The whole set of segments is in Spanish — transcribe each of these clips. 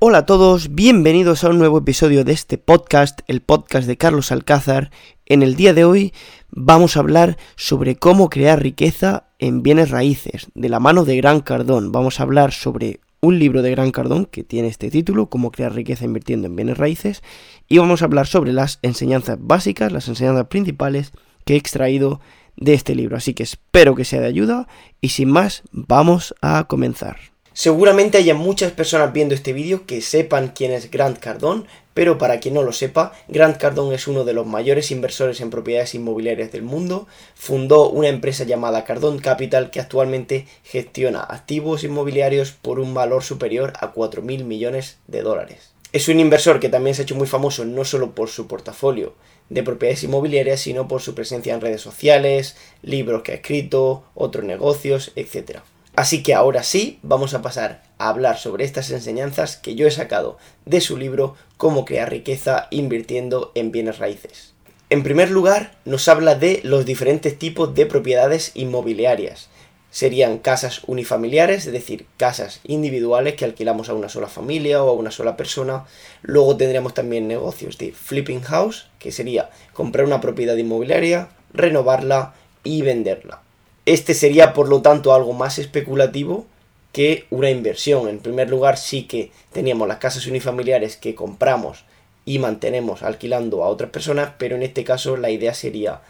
Hola a todos, bienvenidos a un nuevo episodio de este podcast, el podcast de Carlos Alcázar. En el día de hoy vamos a hablar sobre cómo crear riqueza en bienes raíces, de la mano de Gran Cardón. Vamos a hablar sobre un libro de Gran Cardón que tiene este título, Cómo crear riqueza invirtiendo en bienes raíces, y vamos a hablar sobre las enseñanzas básicas, las enseñanzas principales que he extraído de este libro. Así que espero que sea de ayuda y sin más, vamos a comenzar. Seguramente haya muchas personas viendo este vídeo que sepan quién es Grant Cardone, pero para quien no lo sepa, Grant Cardone es uno de los mayores inversores en propiedades inmobiliarias del mundo. Fundó una empresa llamada Cardone Capital que actualmente gestiona activos inmobiliarios por un valor superior a 4 mil millones de dólares. Es un inversor que también se ha hecho muy famoso no solo por su portafolio de propiedades inmobiliarias, sino por su presencia en redes sociales, libros que ha escrito, otros negocios, etc. Así que ahora sí, vamos a pasar a hablar sobre estas enseñanzas que yo he sacado de su libro Cómo crear riqueza invirtiendo en bienes raíces. En primer lugar, nos habla de los diferentes tipos de propiedades inmobiliarias. Serían casas unifamiliares, es decir, casas individuales que alquilamos a una sola familia o a una sola persona. Luego tendríamos también negocios de flipping house, que sería comprar una propiedad inmobiliaria, renovarla y venderla. Este sería, por lo tanto, algo más especulativo que una inversión. En primer lugar, sí que teníamos las casas unifamiliares que compramos y mantenemos alquilando a otras personas, pero en este caso la idea sería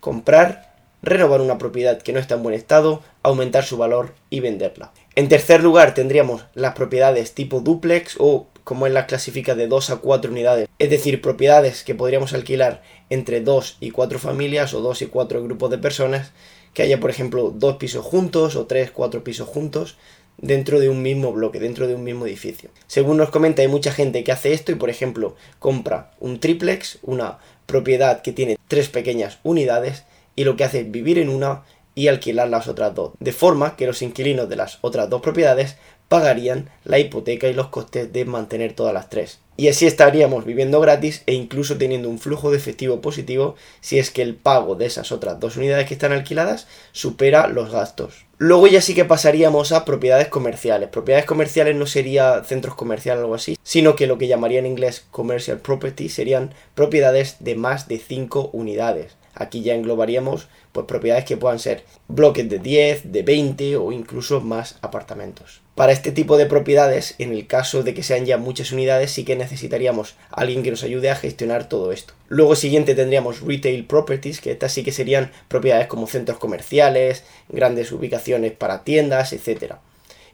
comprar, renovar una propiedad que no está en buen estado, aumentar su valor y venderla. En tercer lugar, tendríamos las propiedades tipo duplex o como en las clasifica de 2 a 4 unidades, es decir, propiedades que podríamos alquilar entre 2 y 4 familias o 2 y 4 grupos de personas que haya, por ejemplo, dos pisos juntos o tres, cuatro pisos juntos dentro de un mismo bloque, dentro de un mismo edificio. Según nos comenta, hay mucha gente que hace esto y, por ejemplo, compra un triplex, una propiedad que tiene tres pequeñas unidades, y lo que hace es vivir en una y alquilar las otras dos, de forma que los inquilinos de las otras dos propiedades pagarían la hipoteca y los costes de mantener todas las tres y así estaríamos viviendo gratis e incluso teniendo un flujo de efectivo positivo si es que el pago de esas otras dos unidades que están alquiladas supera los gastos. Luego ya sí que pasaríamos a propiedades comerciales. Propiedades comerciales no sería centros comerciales o algo así, sino que lo que llamaría en inglés commercial property serían propiedades de más de 5 unidades. Aquí ya englobaríamos pues propiedades que puedan ser bloques de 10, de 20 o incluso más apartamentos. Para este tipo de propiedades, en el caso de que sean ya muchas unidades, sí que necesitaríamos a alguien que nos ayude a gestionar todo esto. Luego siguiente tendríamos retail properties, que estas sí que serían propiedades como centros comerciales, grandes ubicaciones para tiendas, etc.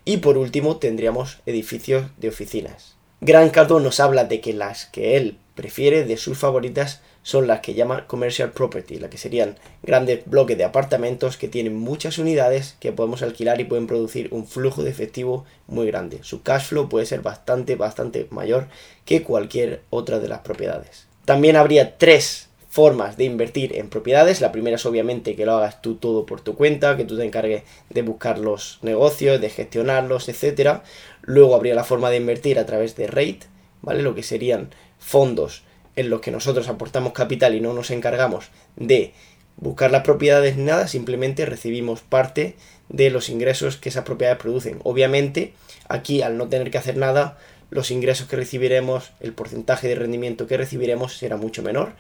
Y por último tendríamos edificios de oficinas. Gran Cardo nos habla de que las que él prefiere de sus favoritas son las que llaman commercial property, las que serían grandes bloques de apartamentos que tienen muchas unidades que podemos alquilar y pueden producir un flujo de efectivo muy grande. Su cash flow puede ser bastante, bastante mayor que cualquier otra de las propiedades. También habría tres formas de invertir en propiedades. La primera es obviamente que lo hagas tú todo por tu cuenta, que tú te encargues de buscar los negocios, de gestionarlos, etc. Luego habría la forma de invertir a través de RATE, ¿vale? Lo que serían fondos en los que nosotros aportamos capital y no nos encargamos de buscar las propiedades ni nada, simplemente recibimos parte de los ingresos que esas propiedades producen. Obviamente, aquí al no tener que hacer nada, los ingresos que recibiremos, el porcentaje de rendimiento que recibiremos será mucho menor.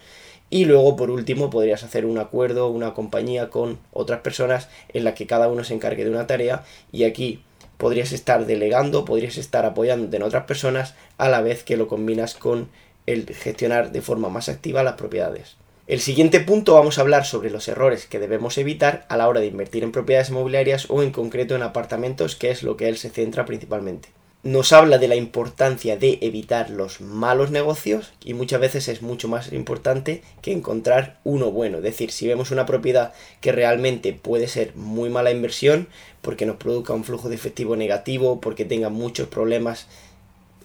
Y luego, por último, podrías hacer un acuerdo, una compañía con otras personas en la que cada uno se encargue de una tarea y aquí podrías estar delegando, podrías estar apoyando en otras personas a la vez que lo combinas con el gestionar de forma más activa las propiedades. El siguiente punto vamos a hablar sobre los errores que debemos evitar a la hora de invertir en propiedades inmobiliarias o en concreto en apartamentos, que es lo que él se centra principalmente. Nos habla de la importancia de evitar los malos negocios y muchas veces es mucho más importante que encontrar uno bueno. Es decir, si vemos una propiedad que realmente puede ser muy mala inversión porque nos produzca un flujo de efectivo negativo, porque tenga muchos problemas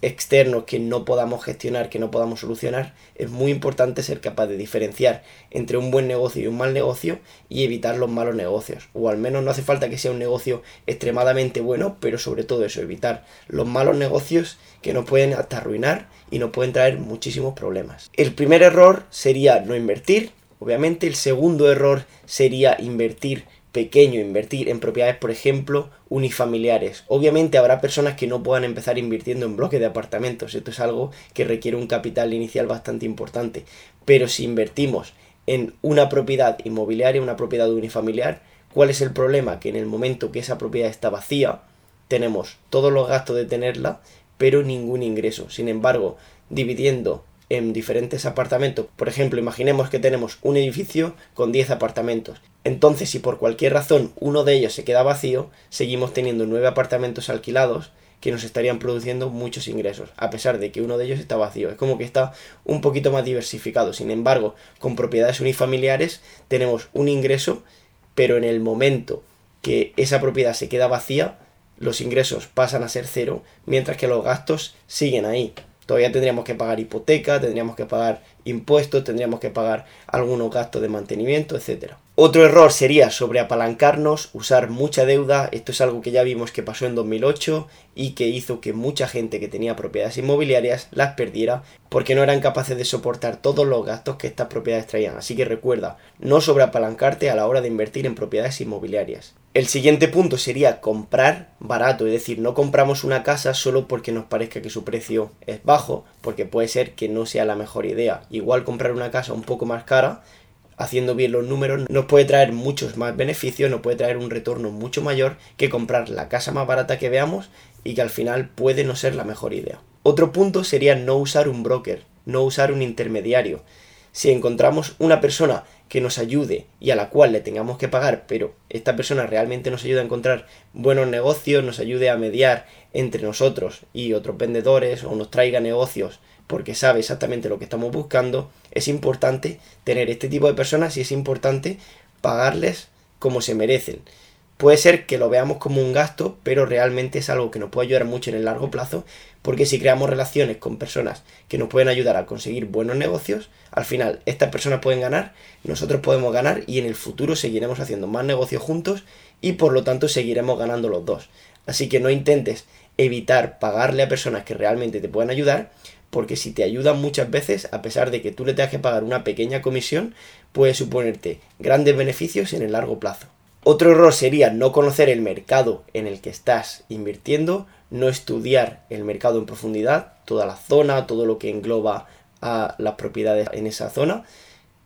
externos que no podamos gestionar, que no podamos solucionar, es muy importante ser capaz de diferenciar entre un buen negocio y un mal negocio y evitar los malos negocios. O al menos no hace falta que sea un negocio extremadamente bueno, pero sobre todo eso, evitar los malos negocios que nos pueden hasta arruinar y nos pueden traer muchísimos problemas. El primer error sería no invertir, obviamente. El segundo error sería invertir pequeño invertir en propiedades, por ejemplo, unifamiliares. Obviamente habrá personas que no puedan empezar invirtiendo en bloques de apartamentos, esto es algo que requiere un capital inicial bastante importante, pero si invertimos en una propiedad inmobiliaria, una propiedad unifamiliar, ¿cuál es el problema? Que en el momento que esa propiedad está vacía, tenemos todos los gastos de tenerla, pero ningún ingreso. Sin embargo, dividiendo en diferentes apartamentos. Por ejemplo, imaginemos que tenemos un edificio con 10 apartamentos. Entonces, si por cualquier razón uno de ellos se queda vacío, seguimos teniendo 9 apartamentos alquilados que nos estarían produciendo muchos ingresos, a pesar de que uno de ellos está vacío. Es como que está un poquito más diversificado. Sin embargo, con propiedades unifamiliares tenemos un ingreso, pero en el momento que esa propiedad se queda vacía, los ingresos pasan a ser cero, mientras que los gastos siguen ahí. Todavía tendríamos que pagar hipoteca, tendríamos que pagar impuestos, tendríamos que pagar algunos gastos de mantenimiento, etc. Otro error sería sobreapalancarnos, usar mucha deuda. Esto es algo que ya vimos que pasó en 2008 y que hizo que mucha gente que tenía propiedades inmobiliarias las perdiera porque no eran capaces de soportar todos los gastos que estas propiedades traían. Así que recuerda, no sobreapalancarte a la hora de invertir en propiedades inmobiliarias. El siguiente punto sería comprar barato, es decir, no compramos una casa solo porque nos parezca que su precio es bajo, porque puede ser que no sea la mejor idea. Igual comprar una casa un poco más cara, haciendo bien los números, nos puede traer muchos más beneficios, nos puede traer un retorno mucho mayor que comprar la casa más barata que veamos y que al final puede no ser la mejor idea. Otro punto sería no usar un broker, no usar un intermediario. Si encontramos una persona que nos ayude y a la cual le tengamos que pagar, pero esta persona realmente nos ayuda a encontrar buenos negocios, nos ayude a mediar entre nosotros y otros vendedores o nos traiga negocios porque sabe exactamente lo que estamos buscando, es importante tener este tipo de personas y es importante pagarles como se merecen. Puede ser que lo veamos como un gasto, pero realmente es algo que nos puede ayudar mucho en el largo plazo, porque si creamos relaciones con personas que nos pueden ayudar a conseguir buenos negocios, al final estas personas pueden ganar, nosotros podemos ganar y en el futuro seguiremos haciendo más negocios juntos y por lo tanto seguiremos ganando los dos. Así que no intentes evitar pagarle a personas que realmente te puedan ayudar, porque si te ayudan muchas veces, a pesar de que tú le tengas que pagar una pequeña comisión, puede suponerte grandes beneficios en el largo plazo. Otro error sería no conocer el mercado en el que estás invirtiendo, no estudiar el mercado en profundidad, toda la zona, todo lo que engloba a las propiedades en esa zona,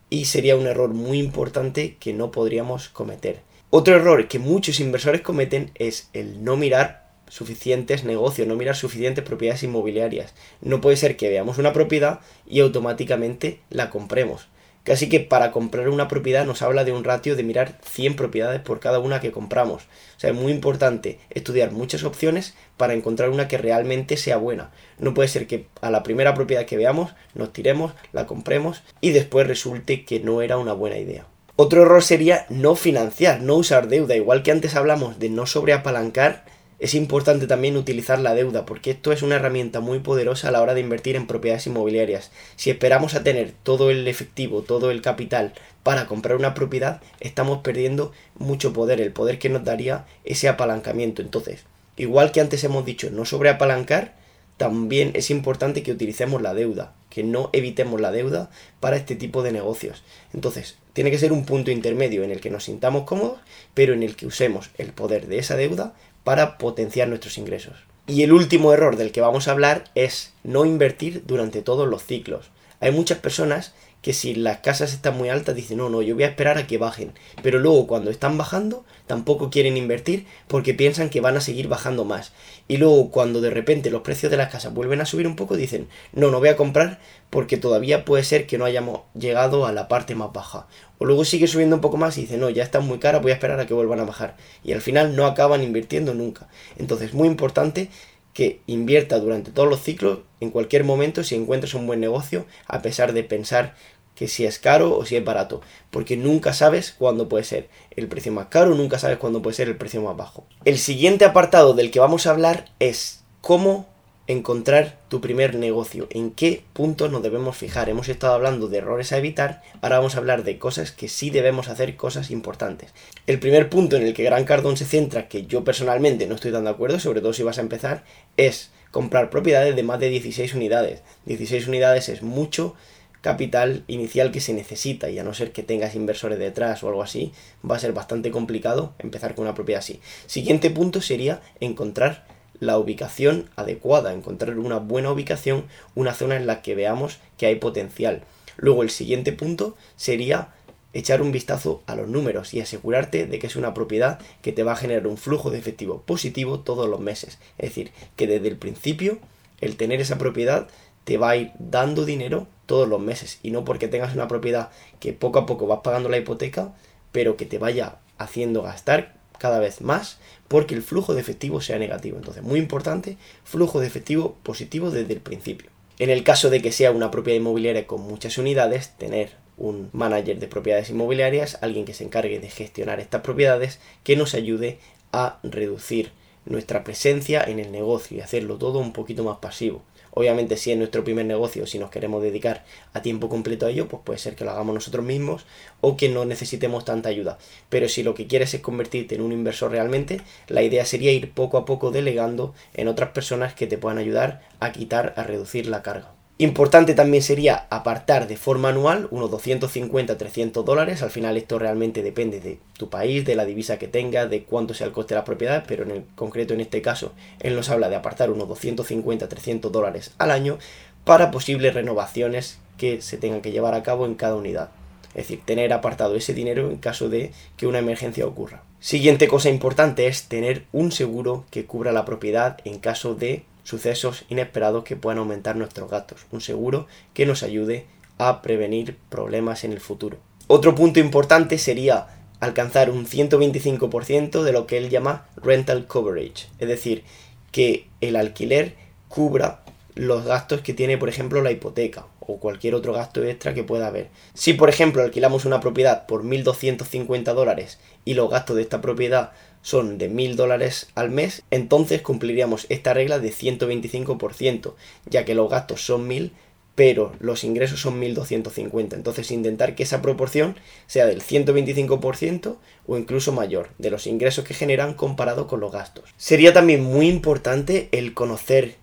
y sería un error muy importante que no podríamos cometer. Otro error que muchos inversores cometen es el no mirar suficientes negocios, no mirar suficientes propiedades inmobiliarias. No puede ser que veamos una propiedad y automáticamente la compremos. Casi que para comprar una propiedad nos habla de un ratio de mirar 100 propiedades por cada una que compramos. O sea, es muy importante estudiar muchas opciones para encontrar una que realmente sea buena. No puede ser que a la primera propiedad que veamos nos tiremos, la compremos y después resulte que no era una buena idea. Otro error sería no financiar, no usar deuda. Igual que antes hablamos de no sobreapalancar, es importante también utilizar la deuda, porque esto es una herramienta muy poderosa a la hora de invertir en propiedades inmobiliarias. Si esperamos a tener todo el efectivo, todo el capital para comprar una propiedad, estamos perdiendo mucho poder, el poder que nos daría ese apalancamiento. Entonces, igual que antes hemos dicho, no sobreapalancar, también es importante que utilicemos la deuda, que no evitemos la deuda para este tipo de negocios. Entonces, tiene que ser un punto intermedio en el que nos sintamos cómodos, pero en el que usemos el poder de esa deuda para potenciar nuestros ingresos. Y el último error del que vamos a hablar es no invertir durante todos los ciclos. Hay muchas personas que si las casas están muy altas dicen no, no, yo voy a esperar a que bajen. Pero luego cuando están bajando tampoco quieren invertir porque piensan que van a seguir bajando más. Y luego cuando de repente los precios de las casas vuelven a subir un poco dicen no, no voy a comprar porque todavía puede ser que no hayamos llegado a la parte más baja. O luego sigue subiendo un poco más y dice no, ya está muy cara, voy a esperar a que vuelvan a bajar. Y al final no acaban invirtiendo nunca. Entonces muy importante que invierta durante todos los ciclos, en cualquier momento, si encuentras un buen negocio, a pesar de pensar que si es caro o si es barato, porque nunca sabes cuándo puede ser el precio más caro, nunca sabes cuándo puede ser el precio más bajo. El siguiente apartado del que vamos a hablar es cómo encontrar tu primer negocio, en qué puntos nos debemos fijar. Hemos estado hablando de errores a evitar, ahora vamos a hablar de cosas que sí debemos hacer, cosas importantes. El primer punto en el que Gran Cardón se centra, que yo personalmente no estoy tan de acuerdo, sobre todo si vas a empezar, es comprar propiedades de más de 16 unidades. 16 unidades es mucho capital inicial que se necesita y a no ser que tengas inversores detrás o algo así, va a ser bastante complicado empezar con una propiedad así. Siguiente punto sería encontrar la ubicación adecuada, encontrar una buena ubicación, una zona en la que veamos que hay potencial. Luego el siguiente punto sería echar un vistazo a los números y asegurarte de que es una propiedad que te va a generar un flujo de efectivo positivo todos los meses. Es decir, que desde el principio el tener esa propiedad te va a ir dando dinero todos los meses y no porque tengas una propiedad que poco a poco vas pagando la hipoteca, pero que te vaya haciendo gastar cada vez más porque el flujo de efectivo sea negativo. Entonces, muy importante, flujo de efectivo positivo desde el principio. En el caso de que sea una propiedad inmobiliaria con muchas unidades, tener un manager de propiedades inmobiliarias, alguien que se encargue de gestionar estas propiedades, que nos ayude a reducir nuestra presencia en el negocio y hacerlo todo un poquito más pasivo. Obviamente si es nuestro primer negocio, si nos queremos dedicar a tiempo completo a ello, pues puede ser que lo hagamos nosotros mismos o que no necesitemos tanta ayuda. Pero si lo que quieres es convertirte en un inversor realmente, la idea sería ir poco a poco delegando en otras personas que te puedan ayudar a quitar, a reducir la carga. Importante también sería apartar de forma anual unos 250-300 dólares. Al final esto realmente depende de tu país, de la divisa que tengas, de cuánto sea el coste de la propiedad, pero en el concreto en este caso él nos habla de apartar unos 250-300 dólares al año para posibles renovaciones que se tengan que llevar a cabo en cada unidad. Es decir, tener apartado ese dinero en caso de que una emergencia ocurra. Siguiente cosa importante es tener un seguro que cubra la propiedad en caso de sucesos inesperados que puedan aumentar nuestros gastos. Un seguro que nos ayude a prevenir problemas en el futuro. Otro punto importante sería alcanzar un 125% de lo que él llama rental coverage, es decir, que el alquiler cubra los gastos que tiene, por ejemplo, la hipoteca o cualquier otro gasto extra que pueda haber. Si, por ejemplo, alquilamos una propiedad por 1.250 dólares y los gastos de esta propiedad son de 1.000 dólares al mes, entonces cumpliríamos esta regla de 125%, ya que los gastos son 1.000, pero los ingresos son 1.250. Entonces intentar que esa proporción sea del 125% o incluso mayor de los ingresos que generan comparado con los gastos. Sería también muy importante el conocer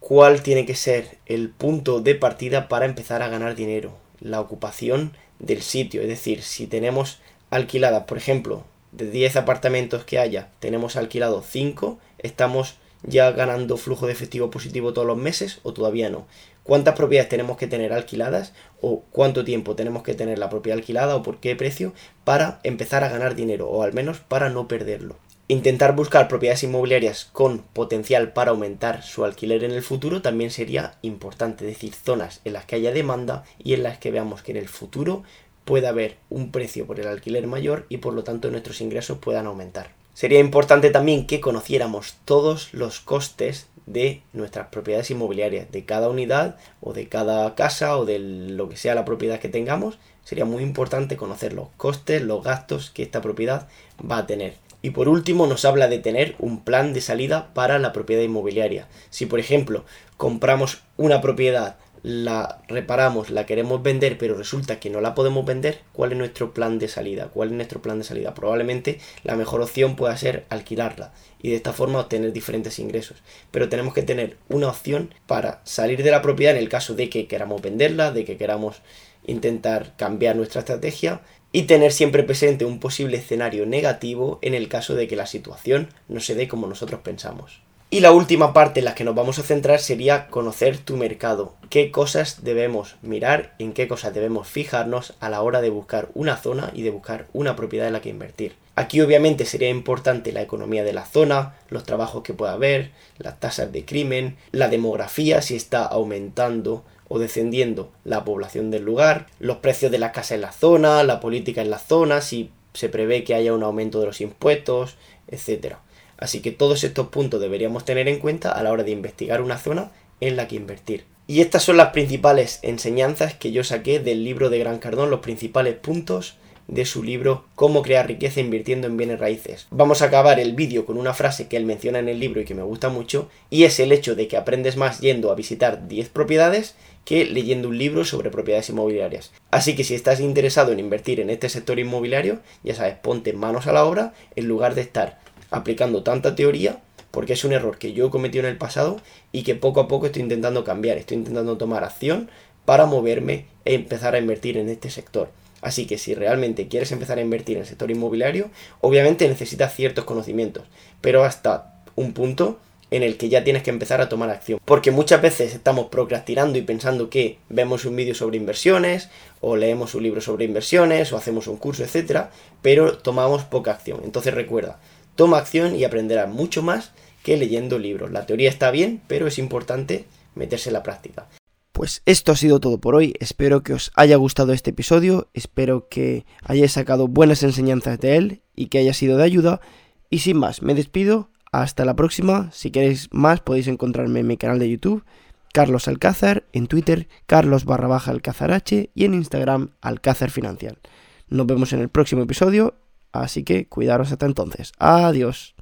cuál tiene que ser el punto de partida para empezar a ganar dinero, la ocupación del sitio, es decir, si tenemos alquiladas, por ejemplo, de 10 apartamentos que haya, tenemos alquilado 5, estamos ya ganando flujo de efectivo positivo todos los meses o todavía no. ¿Cuántas propiedades tenemos que tener alquiladas o cuánto tiempo tenemos que tener la propiedad alquilada o por qué precio para empezar a ganar dinero o al menos para no perderlo? Intentar buscar propiedades inmobiliarias con potencial para aumentar su alquiler en el futuro también sería importante, es decir, zonas en las que haya demanda y en las que veamos que en el futuro pueda haber un precio por el alquiler mayor y por lo tanto nuestros ingresos puedan aumentar. Sería importante también que conociéramos todos los costes de nuestras propiedades inmobiliarias, de cada unidad o de cada casa o de lo que sea la propiedad que tengamos. Sería muy importante conocer los costes, los gastos que esta propiedad va a tener. Y por último nos habla de tener un plan de salida para la propiedad inmobiliaria. Si por ejemplo compramos una propiedad la reparamos, la queremos vender, pero resulta que no la podemos vender, ¿cuál es nuestro plan de salida? ¿Cuál es nuestro plan de salida? Probablemente la mejor opción pueda ser alquilarla y de esta forma obtener diferentes ingresos. Pero tenemos que tener una opción para salir de la propiedad en el caso de que queramos venderla, de que queramos intentar cambiar nuestra estrategia y tener siempre presente un posible escenario negativo en el caso de que la situación no se dé como nosotros pensamos. Y la última parte en la que nos vamos a centrar sería conocer tu mercado. ¿Qué cosas debemos mirar? ¿En qué cosas debemos fijarnos a la hora de buscar una zona y de buscar una propiedad en la que invertir? Aquí obviamente sería importante la economía de la zona, los trabajos que pueda haber, las tasas de crimen, la demografía, si está aumentando o descendiendo la población del lugar, los precios de las casas en la zona, la política en la zona, si se prevé que haya un aumento de los impuestos, etcétera. Así que todos estos puntos deberíamos tener en cuenta a la hora de investigar una zona en la que invertir. Y estas son las principales enseñanzas que yo saqué del libro de Gran Cardón, los principales puntos de su libro Cómo crear riqueza invirtiendo en bienes raíces. Vamos a acabar el vídeo con una frase que él menciona en el libro y que me gusta mucho, y es el hecho de que aprendes más yendo a visitar 10 propiedades que leyendo un libro sobre propiedades inmobiliarias. Así que si estás interesado en invertir en este sector inmobiliario, ya sabes, ponte manos a la obra en lugar de estar aplicando tanta teoría porque es un error que yo he cometido en el pasado y que poco a poco estoy intentando cambiar, estoy intentando tomar acción para moverme e empezar a invertir en este sector. Así que si realmente quieres empezar a invertir en el sector inmobiliario, obviamente necesitas ciertos conocimientos, pero hasta un punto en el que ya tienes que empezar a tomar acción. Porque muchas veces estamos procrastinando y pensando que vemos un vídeo sobre inversiones, o leemos un libro sobre inversiones, o hacemos un curso, etcétera, pero tomamos poca acción. Entonces recuerda, toma acción y aprenderás mucho más que leyendo libros. La teoría está bien, pero es importante meterse en la práctica. Pues esto ha sido todo por hoy, espero que os haya gustado este episodio, espero que hayáis sacado buenas enseñanzas de él y que haya sido de ayuda. Y sin más, me despido, hasta la próxima, si queréis más podéis encontrarme en mi canal de YouTube, Carlos Alcázar, en Twitter, Carlos barra baja Alcázar H y en Instagram, Alcázar Financial. Nos vemos en el próximo episodio, así que cuidaros hasta entonces. Adiós.